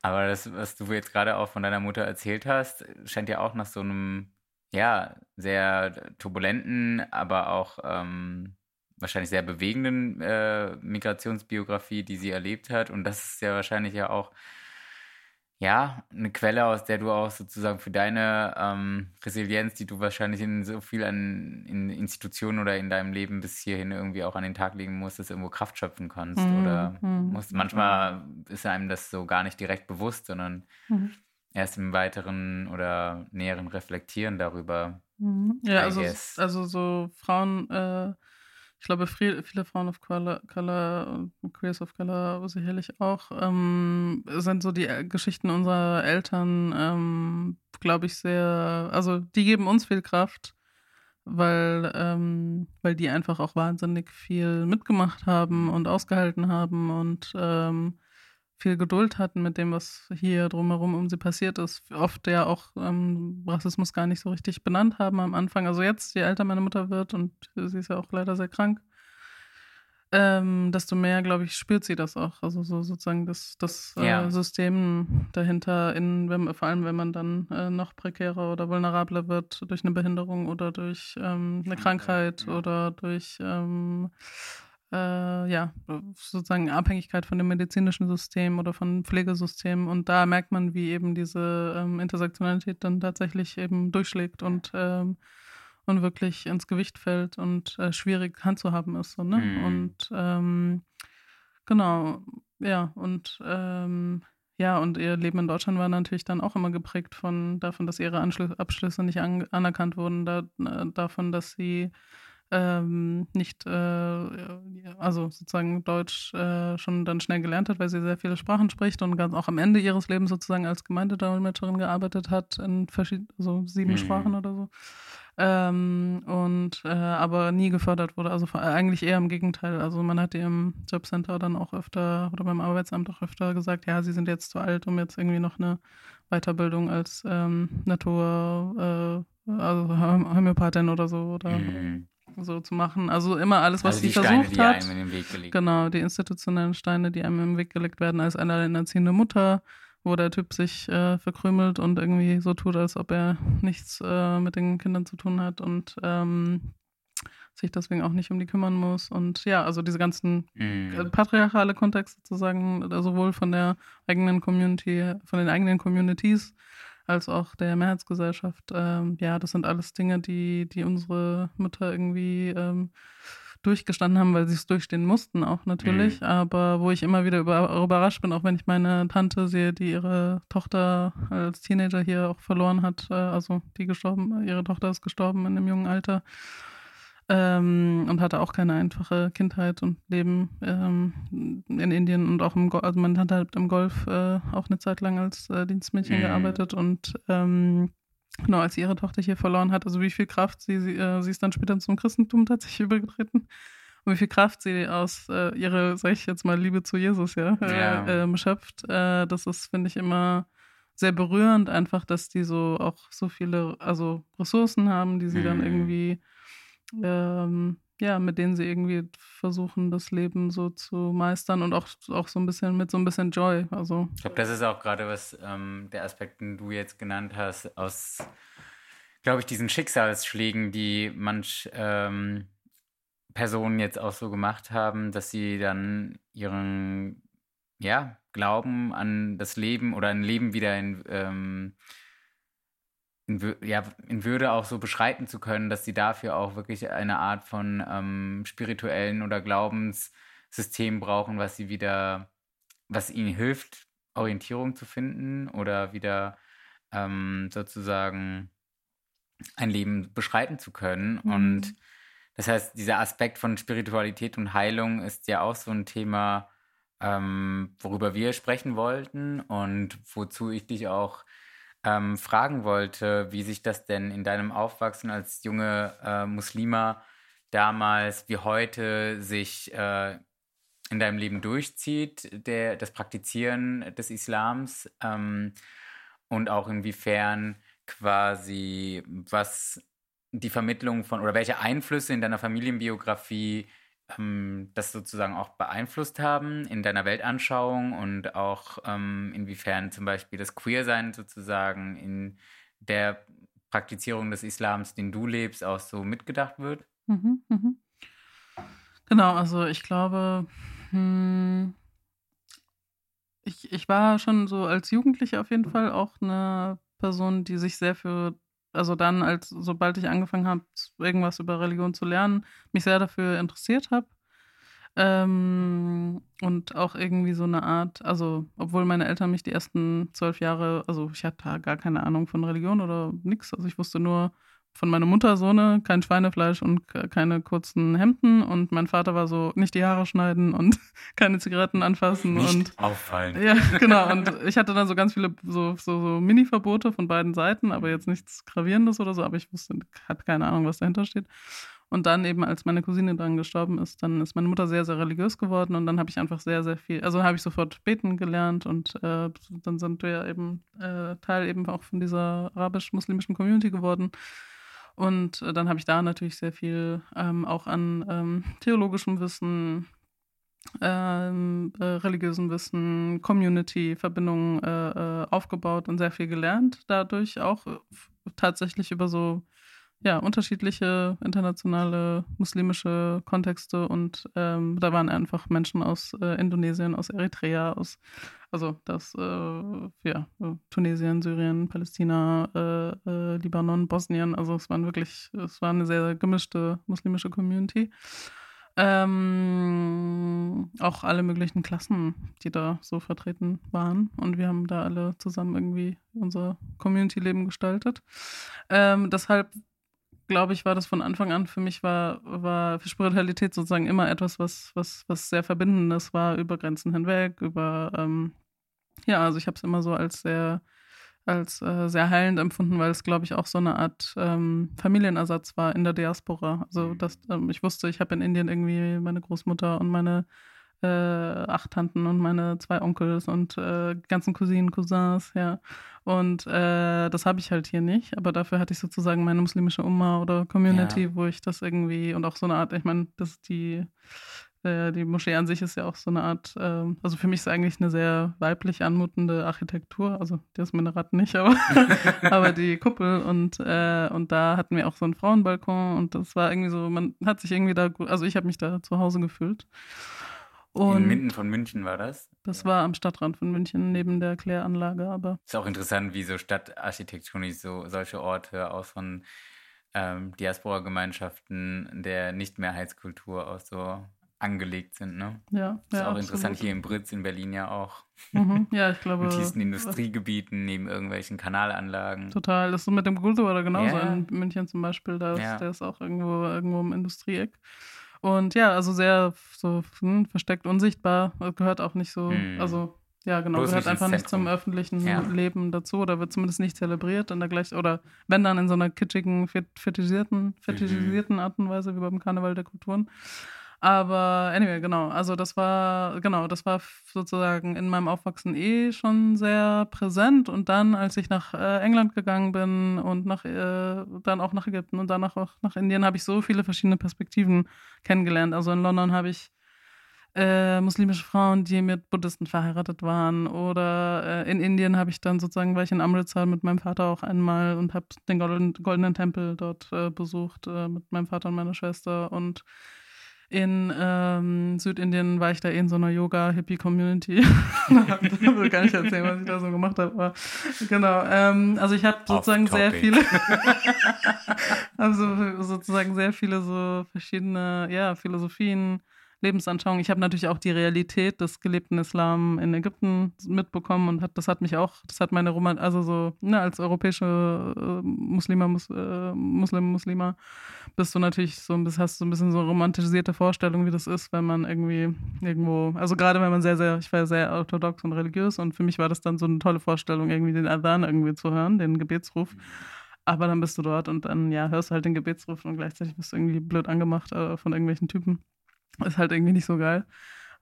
Aber das, was du jetzt gerade auch von deiner Mutter erzählt hast, scheint ja auch nach so einem, ja, sehr turbulenten, aber auch ähm, wahrscheinlich sehr bewegenden äh, Migrationsbiografie, die sie erlebt hat. Und das ist ja wahrscheinlich ja auch ja, eine Quelle, aus der du auch sozusagen für deine ähm, Resilienz, die du wahrscheinlich in so viel an in Institutionen oder in deinem Leben bis hierhin irgendwie auch an den Tag legen musstest, irgendwo Kraft schöpfen kannst. Mhm. Oder mhm. musst, manchmal ist einem das so gar nicht direkt bewusst, sondern mhm. erst im weiteren oder näheren Reflektieren darüber. Mhm. Ja, also, also so Frauen äh, ich glaube, viele, Frauen of Color, Color und Queers of Color sicherlich auch, ähm, sind so die äh, Geschichten unserer Eltern, ähm, glaube ich, sehr, also die geben uns viel Kraft, weil, ähm, weil die einfach auch wahnsinnig viel mitgemacht haben und ausgehalten haben und ähm, viel Geduld hatten mit dem, was hier drumherum um sie passiert ist. Oft ja auch ähm, Rassismus gar nicht so richtig benannt haben am Anfang. Also jetzt, je älter meine Mutter wird und sie ist ja auch leider sehr krank, ähm, desto mehr, glaube ich, spürt sie das auch. Also so sozusagen das, das äh, ja. System dahinter, in, wenn, vor allem wenn man dann äh, noch prekärer oder vulnerabler wird durch eine Behinderung oder durch ähm, eine Krankheit ja. oder durch ähm, äh, ja, sozusagen Abhängigkeit von dem medizinischen System oder von Pflegesystemen. Und da merkt man, wie eben diese ähm, Intersektionalität dann tatsächlich eben durchschlägt und, ähm, und wirklich ins Gewicht fällt und äh, schwierig handzuhaben ist. So, ne? Mhm. Und ähm, genau, ja, und ähm, ja, und ihr Leben in Deutschland war natürlich dann auch immer geprägt von davon, dass ihre Anschlü Abschlüsse nicht an anerkannt wurden, da, äh, davon, dass sie ähm, nicht, äh, also sozusagen Deutsch äh, schon dann schnell gelernt hat, weil sie sehr viele Sprachen spricht und ganz auch am Ende ihres Lebens sozusagen als Gemeindedolmetscherin gearbeitet hat in verschiedenen, also sieben mhm. Sprachen oder so. Ähm, und äh, aber nie gefördert wurde. Also eigentlich eher im Gegenteil. Also man hat ihr im Jobcenter dann auch öfter oder beim Arbeitsamt auch öfter gesagt, ja, sie sind jetzt zu alt, um jetzt irgendwie noch eine Weiterbildung als ähm, Natur, äh, also Homöopathin oder so oder mhm. So zu machen. Also immer alles, was also sie versucht Steine, hat. Genau, die institutionellen Steine, die einem im Weg gelegt werden als alleinerziehende Mutter wo der Typ sich äh, verkrümelt und irgendwie so tut, als ob er nichts äh, mit den Kindern zu tun hat und ähm, sich deswegen auch nicht um die kümmern muss. Und ja, also diese ganzen mm. patriarchale Kontexte sozusagen, äh, sowohl von der eigenen Community, von den eigenen Communities als auch der Mehrheitsgesellschaft. Ähm, ja, das sind alles Dinge, die, die unsere Mütter irgendwie ähm, durchgestanden haben, weil sie es durchstehen mussten auch natürlich. Mhm. Aber wo ich immer wieder über, überrascht bin, auch wenn ich meine Tante sehe, die ihre Tochter als Teenager hier auch verloren hat, äh, also die gestorben, ihre Tochter ist gestorben in einem jungen Alter. Ähm, und hatte auch keine einfache Kindheit und Leben ähm, in Indien und auch im Golf. Also Tante hat im Golf äh, auch eine Zeit lang als äh, Dienstmädchen mhm. gearbeitet und ähm, Genau, als sie ihre Tochter hier verloren hat, also wie viel Kraft sie, sie, äh, sie ist dann später zum Christentum tatsächlich übergetreten und wie viel Kraft sie aus äh, ihrer, sag ich jetzt mal, Liebe zu Jesus, ja, äh, ja. Ähm, schöpft. Äh, das ist, finde ich, immer sehr berührend, einfach, dass die so auch so viele, also Ressourcen haben, die sie mhm. dann irgendwie ähm, ja, mit denen sie irgendwie versuchen, das Leben so zu meistern und auch, auch so ein bisschen mit so ein bisschen Joy. Also. Ich glaube, das ist auch gerade was ähm, der Aspekt, den du jetzt genannt hast, aus, glaube ich, diesen Schicksalsschlägen, die manch ähm, Personen jetzt auch so gemacht haben, dass sie dann ihren ja, Glauben an das Leben oder ein Leben wieder in ähm, in, ja, in Würde auch so beschreiten zu können, dass sie dafür auch wirklich eine Art von ähm, spirituellen oder Glaubenssystem brauchen, was sie wieder, was ihnen hilft, Orientierung zu finden oder wieder ähm, sozusagen ein Leben beschreiten zu können. Mhm. Und das heißt, dieser Aspekt von Spiritualität und Heilung ist ja auch so ein Thema, ähm, worüber wir sprechen wollten und wozu ich dich auch ähm, fragen wollte, wie sich das denn in deinem Aufwachsen als junge äh, Muslima damals wie heute sich äh, in deinem Leben durchzieht, der, das Praktizieren des Islams ähm, und auch inwiefern quasi was die Vermittlung von oder welche Einflüsse in deiner Familienbiografie ähm, das sozusagen auch beeinflusst haben in deiner Weltanschauung und auch ähm, inwiefern zum Beispiel das Queersein sozusagen in der Praktizierung des Islams, den du lebst, auch so mitgedacht wird? Mhm, mhm. Genau, also ich glaube, hm, ich, ich war schon so als Jugendliche auf jeden Fall auch eine Person, die sich sehr für also dann, als sobald ich angefangen habe, irgendwas über Religion zu lernen, mich sehr dafür interessiert habe. Ähm, und auch irgendwie so eine Art, also obwohl meine Eltern mich die ersten zwölf Jahre, also ich hatte gar keine Ahnung von Religion oder nichts, also ich wusste nur, von meiner Mutter so ne, kein Schweinefleisch und keine kurzen Hemden und mein Vater war so nicht die Haare schneiden und keine Zigaretten anfassen nicht und auffallen. Ja, genau und ich hatte dann so ganz viele so so, so Mini Verbote von beiden Seiten, aber jetzt nichts gravierendes oder so, aber ich wusste hatte keine Ahnung, was dahinter steht. Und dann eben, als meine Cousine dran gestorben ist, dann ist meine Mutter sehr, sehr religiös geworden und dann habe ich einfach sehr, sehr viel, also habe ich sofort beten gelernt und äh, dann sind wir eben äh, Teil eben auch von dieser arabisch-muslimischen Community geworden. Und äh, dann habe ich da natürlich sehr viel ähm, auch an ähm, theologischem Wissen, ähm, äh, religiösem Wissen, Community-Verbindungen äh, äh, aufgebaut und sehr viel gelernt. Dadurch auch äh, tatsächlich über so ja, unterschiedliche internationale muslimische Kontexte und ähm, da waren einfach Menschen aus äh, Indonesien, aus Eritrea, aus also das äh, ja, Tunesien, Syrien, Palästina, äh, äh, Libanon, Bosnien, also es waren wirklich, es war eine sehr gemischte muslimische Community. Ähm, auch alle möglichen Klassen, die da so vertreten waren. Und wir haben da alle zusammen irgendwie unser Community-Leben gestaltet. Ähm, deshalb glaube ich, war das von Anfang an für mich war, war für Spiritualität sozusagen immer etwas, was, was, was sehr Verbindendes war, über Grenzen hinweg, über, ähm, ja, also ich habe es immer so als sehr als äh, sehr heilend empfunden, weil es, glaube ich, auch so eine Art ähm, Familienersatz war in der Diaspora. Also, Mhm. dass ähm, ich wusste, ich habe in Indien irgendwie meine Großmutter und meine äh, acht Tanten und meine zwei Onkels und äh, ganzen Cousinen, Cousins, ja. Und äh, das habe ich halt hier nicht, aber dafür hatte ich sozusagen meine muslimische Umma oder Community, Ja. wo ich das irgendwie und auch so eine Art, ich meine, das ist die äh, die Moschee an sich ist ja auch so eine Art, ähm, also für mich ist eigentlich eine sehr weiblich anmutende Architektur, also das Minaret nicht, aber, aber die Kuppel und, äh, und da hatten wir auch so einen Frauenbalkon und das war irgendwie so, man hat sich irgendwie da, gut- also ich habe mich da zu Hause gefühlt. Und Inmitten von München war das. das war am Stadtrand von München neben der Kläranlage, aber Ist auch interessant, wie so stadtarchitektonisch so solche Orte aus von ähm, Diaspora-Gemeinschaften der Nicht-Mehrheitskultur auch so angelegt sind. Ne? ja. Ist ja, auch interessant absolut. hier in Britz in Berlin ja auch. Mhm, ja, ich glaube. In tiefsten Industriegebieten, neben irgendwelchen Kanalanlagen. Total. Das ist so mit dem Gulduara genauso Ja. in München zum Beispiel. Da ist, Ja. Der ist auch irgendwo, irgendwo im Industrieeck. Und ja, also sehr so hm, versteckt, unsichtbar. Gehört auch nicht so, Hm. also ja, genau, Bloß gehört nicht einfach nicht zum öffentlichen Ja. Leben dazu oder wird zumindest nicht zelebriert in der gleichen, oder wenn dann in so einer kitschigen, fet- fetischisierten, Mhm. Art und Weise wie beim Karneval der Kulturen. Aber anyway, genau. Also das war, genau, das war sozusagen in meinem Aufwachsen eh schon sehr präsent. Und dann, als ich nach äh, England gegangen bin und nach, äh, dann auch nach Ägypten und danach auch nach Indien, habe ich so viele verschiedene Perspektiven kennengelernt. Also in London habe ich äh, muslimische Frauen, die mit Buddhisten verheiratet waren. Oder äh, in Indien habe ich dann sozusagen, war ich in Amritsar mit meinem Vater auch einmal und habe den Golden, Goldenen Tempel dort äh, besucht äh, mit meinem Vater und meiner Schwester. Und in ähm, Südindien war ich da in so einer Yoga-Hippie-Community. ich will gar nicht erzählen, was ich da so gemacht habe. Aber genau. Ähm, also ich habe sozusagen sehr viele, also sozusagen sehr viele so verschiedene, ja, Philosophien, Lebensanschauungen. Ich habe natürlich auch die Realität des gelebten Islam in Ägypten mitbekommen und hat, das hat mich auch, das hat meine Roman, also so, ne, als europäische äh, Muslima, Mus, äh, Muslim, Muslima, bist du natürlich so ein bisschen, hast du ein bisschen so eine romantisierte Vorstellung, wie das ist, wenn man irgendwie irgendwo, also gerade wenn man sehr, sehr, ich war ja sehr orthodox und religiös und für mich war das dann so eine tolle Vorstellung, irgendwie den Adhan irgendwie zu hören, den Gebetsruf. Aber dann bist du dort und dann, ja, hörst du halt den Gebetsruf und gleichzeitig bist du irgendwie blöd angemacht äh, von irgendwelchen Typen. Ist halt irgendwie nicht so geil.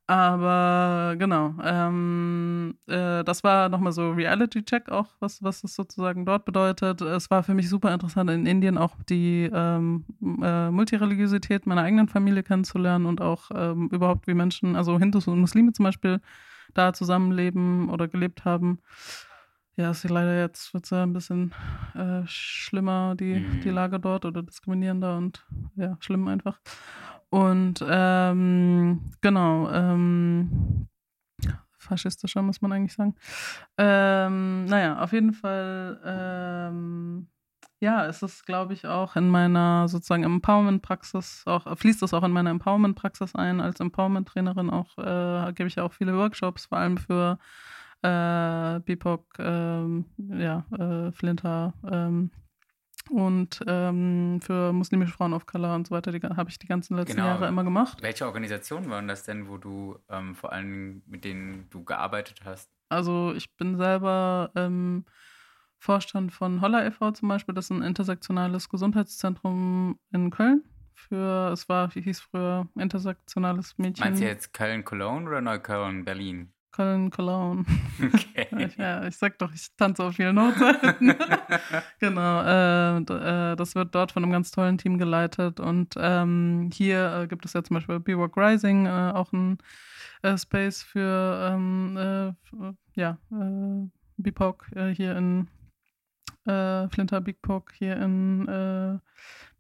Aber genau, ähm, äh, das war nochmal so Reality-Check auch, was, was es sozusagen dort bedeutet. Es war für mich super interessant, in Indien auch die ähm, äh, Multireligiosität meiner eigenen Familie kennenzulernen und auch ähm, überhaupt wie Menschen, also Hindus und Muslime zum Beispiel, da zusammenleben oder gelebt haben. Ja, ist leider jetzt wird ein bisschen äh, schlimmer, die, Mhm. die Lage dort oder diskriminierender und ja, schlimm einfach. Und ähm, genau, ähm, faschistischer muss man eigentlich sagen. Ähm, naja, auf jeden Fall, ähm, ja, es ist, glaube ich, auch in meiner sozusagen Empowerment-Praxis, auch fließt es auch in meine Empowerment-Praxis ein. Als Empowerment-Trainerin auch äh, gebe ich auch viele Workshops, vor allem für äh, BIPOC, ähm, ja, äh, Flinter ähm, und ähm, für muslimische Frauen of Color und so weiter, die habe ich die ganzen letzten Genau. Jahre immer gemacht. Welche Organisationen waren das denn, wo du ähm, vor Dingen mit denen du gearbeitet hast? Also ich bin selber ähm, Vorstand von Holla e.V. zum Beispiel, das ist ein intersektionales Gesundheitszentrum in Köln. Für, es war, wie hieß früher, intersektionales Mädchen. Meinst du jetzt Köln-Cologne oder Neukölln-Berlin? Köln, Cologne. Okay. Ich, ja, ich sag doch, ich tanze auf vielen Hochzeiten. genau, äh, äh, das wird dort von einem ganz tollen Team geleitet. Und ähm, hier äh, gibt es ja zum Beispiel BWORK Rising, äh, auch ein äh, Space für ähm, äh, ja, äh, BIPOC hier in äh, Flinter BIPOC hier in äh,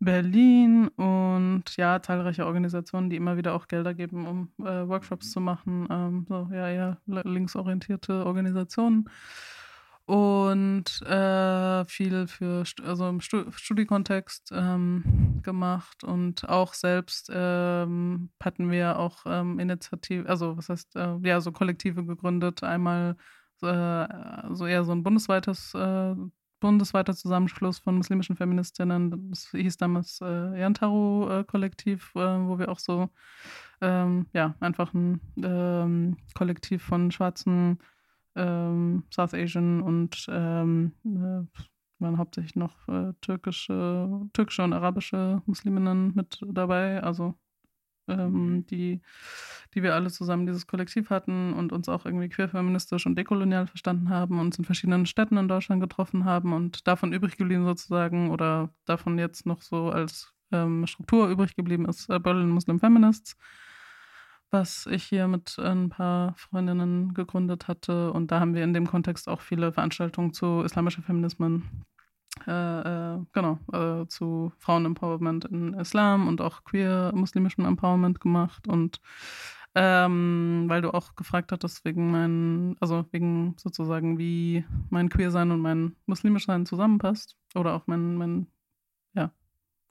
Berlin und ja, zahlreiche Organisationen, die immer wieder auch Gelder geben, um äh, Workshops zu machen. Ähm, so, ja, eher li- linksorientierte Organisationen. Und äh, viel für also im Stu Studiekontext ähm, gemacht und auch selbst ähm, hatten wir auch ähm, Initiative, also was heißt, äh, ja, so Kollektive gegründet. Einmal äh, so eher so ein bundesweites äh, bundesweiter Zusammenschluss von muslimischen Feministinnen. Das hieß damals äh, Yantaro-Kollektiv, äh, wo wir auch so, ähm, ja, einfach ein ähm, Kollektiv von schwarzen ähm, South Asian und ähm, äh, waren hauptsächlich noch äh, türkische, türkische und arabische Musliminnen mit dabei, also ähm, mhm. die, die wir alle zusammen dieses Kollektiv hatten und uns auch irgendwie queerfeministisch und dekolonial verstanden haben, uns in verschiedenen Städten in Deutschland getroffen haben und davon übrig geblieben sozusagen oder davon jetzt noch so als ähm, Struktur übrig geblieben ist äh, Berlin Muslim Feminists was ich hier mit ein paar Freundinnen gegründet hatte. Und da haben wir in dem Kontext auch viele Veranstaltungen zu islamischer Feminismen, äh, äh, genau, äh, zu Frauen-Empowerment in Islam und auch queer-muslimischem Empowerment gemacht. Und ähm, weil du auch gefragt hattest, wegen meinen, also wegen sozusagen, wie mein Queer-Sein und mein muslimisch Sein zusammenpasst oder auch mein, mein ja,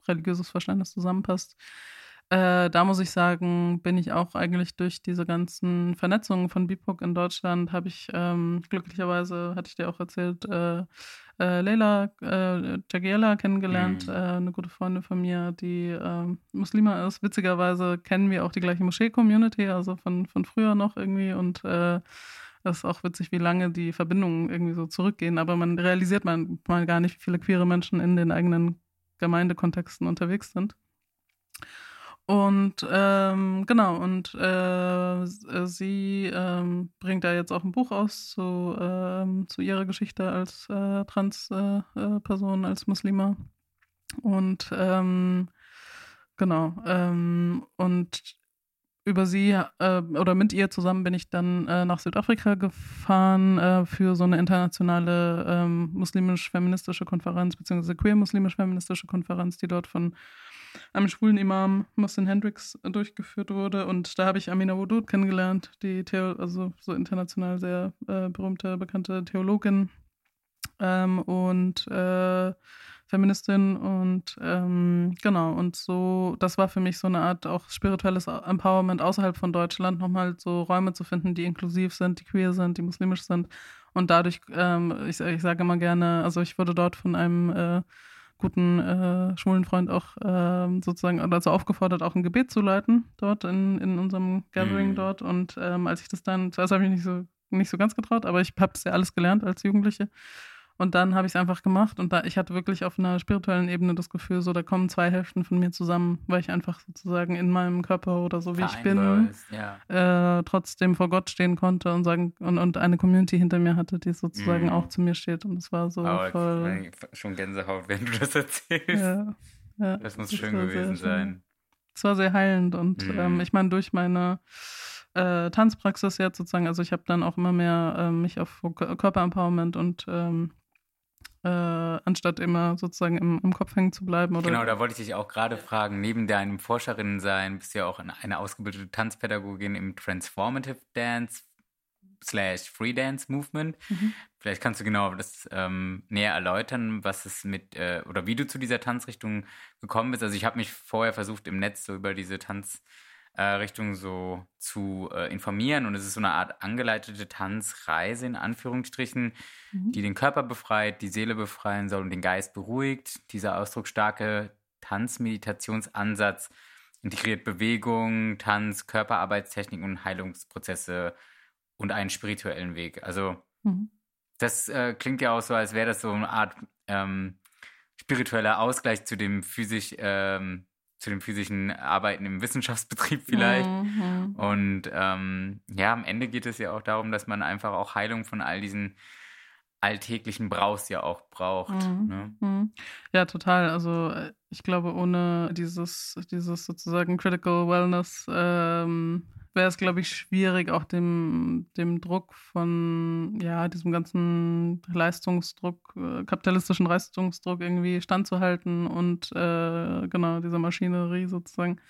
religiöses Verständnis zusammenpasst. Äh, da muss ich sagen, bin ich auch eigentlich durch diese ganzen Vernetzungen von BIPOC in Deutschland, habe ich ähm, glücklicherweise, hatte ich dir auch erzählt, äh, äh, Leila äh, Jagiela kennengelernt, mhm. äh, eine gute Freundin von mir, die äh, Muslima ist. Witzigerweise kennen wir auch die gleiche Moschee-Community, also von, von früher noch irgendwie und äh, das ist auch witzig, wie lange die Verbindungen irgendwie so zurückgehen, aber man realisiert man mal gar nicht, wie viele queere Menschen in den eigenen Gemeindekontexten unterwegs sind. Und ähm, genau, und äh, sie ähm, bringt da jetzt auch ein Buch aus zu, ähm, zu ihrer Geschichte als äh, Trans-Person, äh, als Muslima. Und ähm, genau, ähm, und über sie äh, oder mit ihr zusammen bin ich dann äh, nach Südafrika gefahren äh, für so eine internationale ähm, muslimisch-feministische Konferenz, beziehungsweise queer-muslimisch-feministische Konferenz, die dort von einem schwulen Imam Mohsen Hendricks durchgeführt wurde. Und da habe ich Amina Wudud kennengelernt, die Theo also so international sehr äh, berühmte, bekannte Theologin ähm, und äh, Feministin. Und ähm, genau. Und so das war für mich so eine Art auch spirituelles Empowerment außerhalb von Deutschland nochmal so Räume zu finden, die inklusiv sind, die queer sind, die muslimisch sind. Und dadurch ähm, ich, ich sage immer gerne, also ich wurde dort von einem äh, guten äh, schwulen Freund auch äh, sozusagen dazu aufgefordert, auch ein Gebet zu leiten dort in, in unserem Gathering mhm. dort. Und ähm, als ich das dann, zuerst habe ich mich nicht so, nicht so ganz getraut, aber ich habe das ja alles gelernt als Jugendliche. Und dann habe ich es einfach gemacht und da ich hatte wirklich auf einer spirituellen Ebene das Gefühl, so da kommen zwei Hälften von mir zusammen, weil ich einfach sozusagen in meinem Körper oder so wie ich bin, ja. äh, trotzdem vor Gott stehen konnte und sagen und, und eine Community hinter mir hatte, die sozusagen mhm. auch zu mir steht und es war so oh, voll. Schon Gänsehaut, wenn du das erzählst. Ja, ja, das muss das schön gewesen sein. Es war sehr heilend und mhm. ähm, ich meine durch meine äh, Tanzpraxis jetzt sozusagen, also ich habe dann auch immer mehr äh, mich auf Körperempowerment und ähm, äh, anstatt immer sozusagen im, im, Kopf hängen zu bleiben. Oder? Genau, da wollte ich dich auch gerade fragen. Neben deinem Forscherinnensein bist du ja auch eine ausgebildete Tanzpädagogin im Transformative Dance slash Free Dance Movement. Mhm. Vielleicht kannst du genau das ähm, näher erläutern, was es mit äh, oder wie du zu dieser Tanzrichtung gekommen bist. Also ich habe mich vorher versucht im Netz so über diese Tanz äh, Richtung so zu äh, informieren. Und es ist so eine Art angeleitete Tanzreise in Anführungsstrichen, mhm. die den Körper befreit, die Seele befreien soll und den Geist beruhigt. Dieser ausdrucksstarke Tanzmeditationsansatz integriert Bewegung, Tanz, Körperarbeitstechnik und Heilungsprozesse und einen spirituellen Weg. Also mhm. das äh, klingt ja auch so, als wäre das so eine Art ähm, spiritueller Ausgleich zu dem physisch ähm, zu dem physischen Arbeiten im Wissenschaftsbetrieb vielleicht. Mhm. Und ähm, ja, am Ende geht es ja auch darum, dass man einfach auch Heilung von all diesen alltäglichen Braus ja auch braucht. Mhm. Ne? Mhm. Ja, total. Also äh, ich glaube, ohne dieses, dieses sozusagen Critical Wellness ähm, wäre es, glaube ich, schwierig, auch dem, dem Druck von, ja, diesem ganzen Leistungsdruck, äh, kapitalistischen Leistungsdruck irgendwie standzuhalten und äh, genau, dieser Maschinerie sozusagen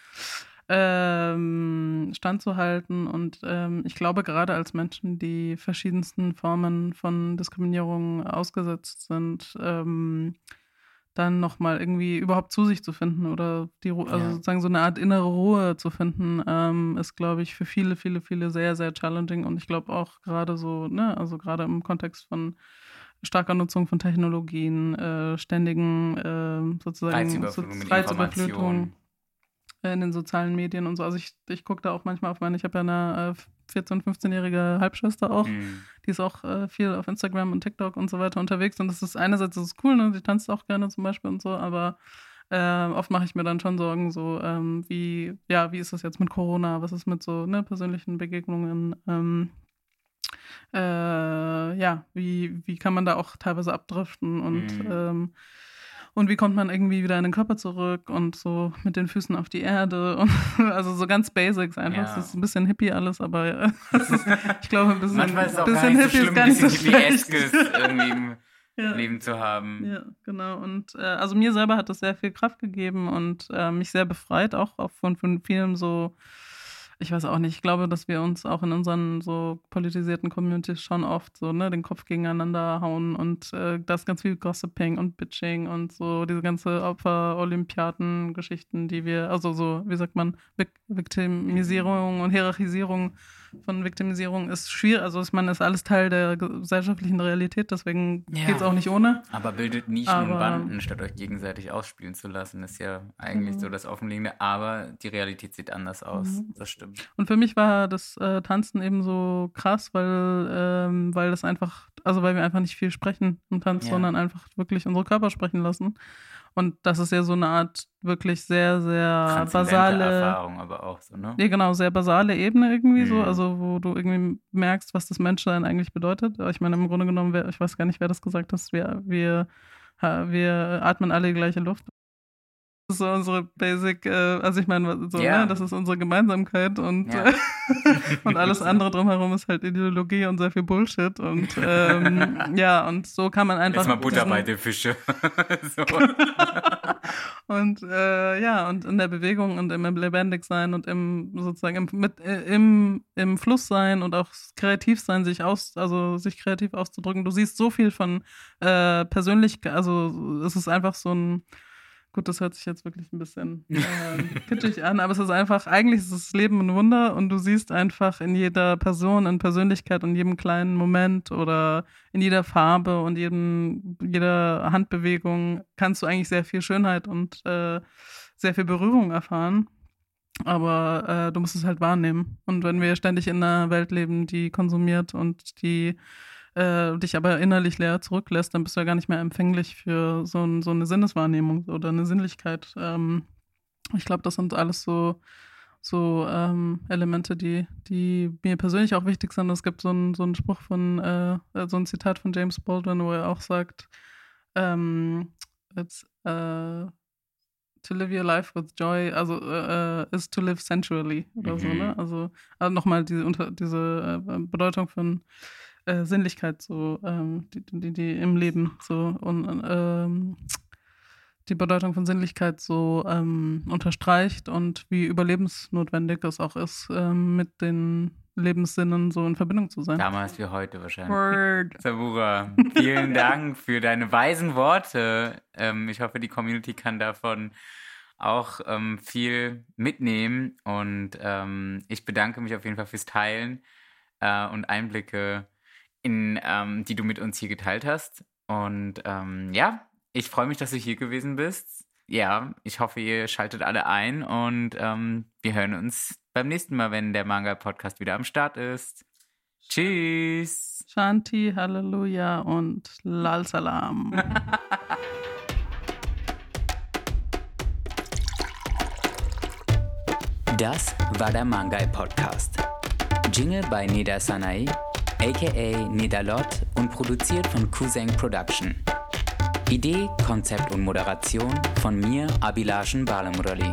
ähm, standzuhalten. Und ähm, ich glaube, gerade als Menschen, die verschiedensten Formen von Diskriminierung ausgesetzt sind, ähm, dann nochmal irgendwie überhaupt zu sich zu finden oder die also ja. sozusagen so eine Art innere Ruhe zu finden, ähm, ist, glaube ich, für viele, viele, viele sehr, sehr challenging. Und ich glaube auch gerade so, ne, also gerade im Kontext von starker Nutzung von Technologien, äh, ständigen äh, sozusagen Reizüberflutung, Reizüberflutung in den sozialen Medien und so. Also ich, ich gucke da auch manchmal auf meine, ich habe ja eine äh, 14-, 15-jährige Halbschwester auch. Mhm. Die ist auch äh, viel auf Instagram und TikTok und so weiter unterwegs. Und das ist einerseits das ist cool, ne? Die tanzt auch gerne zum Beispiel und so, aber äh, oft mache ich mir dann schon Sorgen, so ähm, wie, ja, wie ist das jetzt mit Corona? Was ist mit so ne, persönlichen Begegnungen? Ähm, äh, ja, wie, wie kann man da auch teilweise abdriften und mhm. ähm, und wie kommt man irgendwie wieder in den Körper zurück und so mit den Füßen auf die Erde und also so ganz Basics einfach. Es ist ein bisschen hippie alles, aber ist, ich glaube ein bisschen, Manchmal ist auch bisschen hippie so ist gar nicht so schlecht. irgendwie im ja. Leben zu haben. Ja, genau. Und äh, also mir selber hat das sehr viel Kraft gegeben und äh, mich sehr befreit, auch, von, von vielen so ich weiß auch nicht, ich glaube, dass wir uns auch in unseren so politisierten Communities schon oft so, ne, den Kopf gegeneinander hauen und äh, da ist ganz viel Gossiping und Bitching und so diese ganze Opfer-Olympiaden-Geschichten, die wir, also so, wie sagt man, Viktimisierung und Hierarchisierung von Viktimisierung ist schwierig. Also ich meine, ist alles Teil der gesellschaftlichen Realität, deswegen ja. geht es auch nicht ohne. Aber bildet Nischen aber, und Banden, statt euch gegenseitig ausspielen zu lassen, ist ja eigentlich mhm. so das Offenliegende. Aber die Realität sieht anders aus. Mhm. Das stimmt. Und für mich war das äh, Tanzen eben so krass, weil, ähm, weil das einfach, also weil wir einfach nicht viel sprechen im Tanz, ja. sondern einfach wirklich unsere Körper sprechen lassen. Und das ist ja so eine Art wirklich sehr, sehr basale Erfahrung, aber auch so, ne? Ja, genau, sehr basale Ebene irgendwie mhm. so, also wo du irgendwie merkst, was das Menschsein eigentlich bedeutet. Ich meine, im Grunde genommen, ich weiß gar nicht, wer das gesagt hat, wir, wir, wir atmen alle die gleiche Luft ist so unsere Basic, äh, also ich meine, so, ja. ne, das ist unsere Gemeinsamkeit und, ja. und alles andere drumherum ist halt Ideologie und sehr viel Bullshit und ähm, ja, und so kann man einfach. Jetzt mal Butter bei den Fische. und äh, ja, und in der Bewegung und im lebendig sein und im sozusagen im, mit, äh, im, im Fluss sein und auch kreativ sein, sich aus, also sich kreativ auszudrücken. Du siehst so viel von äh, Persönlichkeit, also es ist einfach so ein Gut, das hört sich jetzt wirklich ein bisschen äh, kitschig an, aber es ist einfach, eigentlich ist das Leben ein Wunder und du siehst einfach in jeder Person, in Persönlichkeit und jedem kleinen Moment oder in jeder Farbe und jedem, jeder Handbewegung kannst du eigentlich sehr viel Schönheit und äh, sehr viel Berührung erfahren. Aber äh, du musst es halt wahrnehmen. Und wenn wir ständig in einer Welt leben, die konsumiert und die äh, dich aber innerlich leer zurücklässt, dann bist du ja gar nicht mehr empfänglich für so, ein, so eine Sinneswahrnehmung oder eine Sinnlichkeit. Ähm, ich glaube, das sind alles so, so ähm, Elemente, die, die mir persönlich auch wichtig sind. Es gibt so einen so Spruch von, äh, so ein Zitat von James Baldwin, wo er auch sagt, ähm, it's, uh, to live your life with joy, also uh, is to live sensually oder mhm. so, ne? Also, also nochmal diese, diese äh, Bedeutung von äh, Sinnlichkeit so, ähm, die, die, die, im Leben so und ähm, die Bedeutung von Sinnlichkeit so ähm, unterstreicht und wie überlebensnotwendig es auch ist, ähm, mit den Lebenssinnen so in Verbindung zu sein. Damals wie heute wahrscheinlich. Word. Sabura, vielen Dank für deine weisen Worte. Ähm, ich hoffe, die Community kann davon auch ähm, viel mitnehmen und ich bedanke mich auf jeden Fall fürs Teilen äh, und Einblicke in, ähm, die du mit uns hier geteilt hast. Und ähm, ja, ich freue mich, dass du hier gewesen bist. Ja, ich hoffe, ihr schaltet alle ein und ähm, wir hören uns beim nächsten Mal, wenn der Manga-Podcast wieder am Start ist. Tschüss. Shanti, Halleluja und Lal Salam. Das war der Mangai Podcast. Jingle bei Nida Sanai aka Nedalot und produziert von Cousin Production. Idee, Konzept und Moderation von mir, Abilashen Balamurali.